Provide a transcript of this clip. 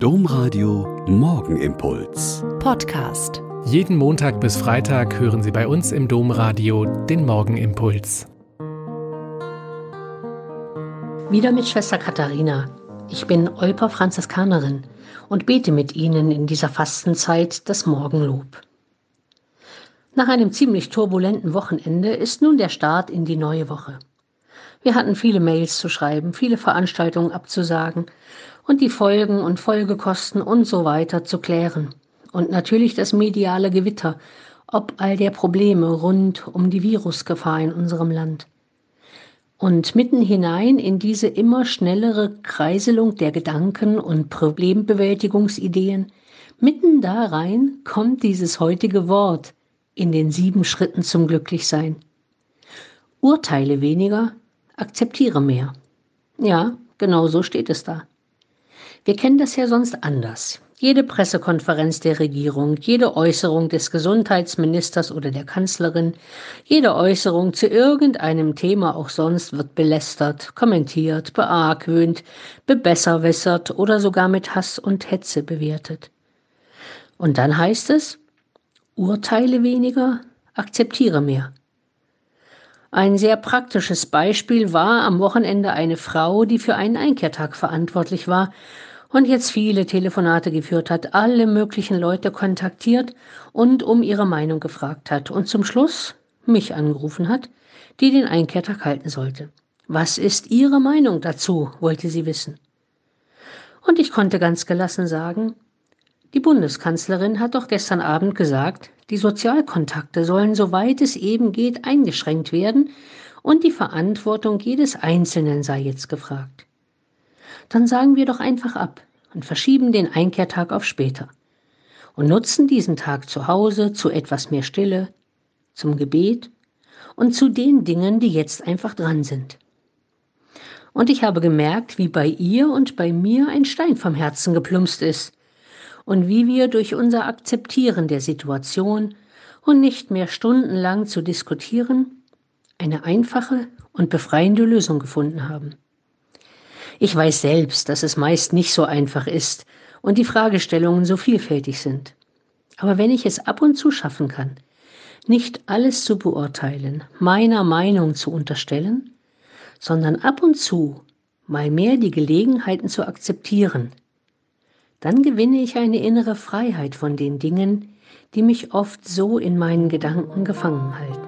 Domradio Morgenimpuls. Podcast. Jeden Montag bis Freitag hören Sie bei uns im Domradio den Morgenimpuls. Wieder mit Schwester Katharina. Ich bin Olper Franziskanerin und bete mit Ihnen in dieser Fastenzeit das Morgenlob. Nach einem ziemlich turbulenten Wochenende ist nun der Start in die neue Woche. Wir hatten viele Mails zu schreiben, viele Veranstaltungen abzusagen und die Folgen und Folgekosten und so weiter zu klären. Und natürlich das mediale Gewitter, ob all der Probleme rund um die Virusgefahr in unserem Land. Und mitten hinein in diese immer schnellere Kreiselung der Gedanken und Problembewältigungsideen, mitten da rein kommt dieses heutige Wort in den sieben Schritten zum Glücklichsein. Urteile weniger, akzeptiere mehr. Ja, genau so steht es da. Wir kennen das ja sonst anders. Jede Pressekonferenz der Regierung, jede Äußerung des Gesundheitsministers oder der Kanzlerin, jede Äußerung zu irgendeinem Thema auch sonst wird belästert, kommentiert, beargwöhnt, bebesserwässert oder sogar mit Hass und Hetze bewertet. Und dann heißt es, urteile weniger, akzeptiere mehr. Ein sehr praktisches Beispiel war am Wochenende eine Frau, die für einen Einkehrtag verantwortlich war und jetzt viele Telefonate geführt hat, alle möglichen Leute kontaktiert und um ihre Meinung gefragt hat und zum Schluss mich angerufen hat, die den Einkehrtag halten sollte. Was ist Ihre Meinung dazu? wollte sie wissen. Und ich konnte ganz gelassen sagen, die Bundeskanzlerin hat doch gestern Abend gesagt, die Sozialkontakte sollen, soweit es eben geht, eingeschränkt werden und die Verantwortung jedes Einzelnen sei jetzt gefragt. Dann sagen wir doch einfach ab und verschieben den Einkehrtag auf später und nutzen diesen Tag zu Hause zu etwas mehr Stille, zum Gebet und zu den Dingen, die jetzt einfach dran sind. Und ich habe gemerkt, wie bei ihr und bei mir ein Stein vom Herzen geplumpst ist, und wie wir durch unser Akzeptieren der Situation und nicht mehr stundenlang zu diskutieren, eine einfache und befreiende Lösung gefunden haben. Ich weiß selbst, dass es meist nicht so einfach ist und die Fragestellungen so vielfältig sind. Aber wenn ich es ab und zu schaffen kann, nicht alles zu beurteilen, meiner Meinung zu unterstellen, sondern ab und zu mal mehr die Gelegenheiten zu akzeptieren, dann gewinne ich eine innere Freiheit von den Dingen, die mich oft so in meinen Gedanken gefangen halten.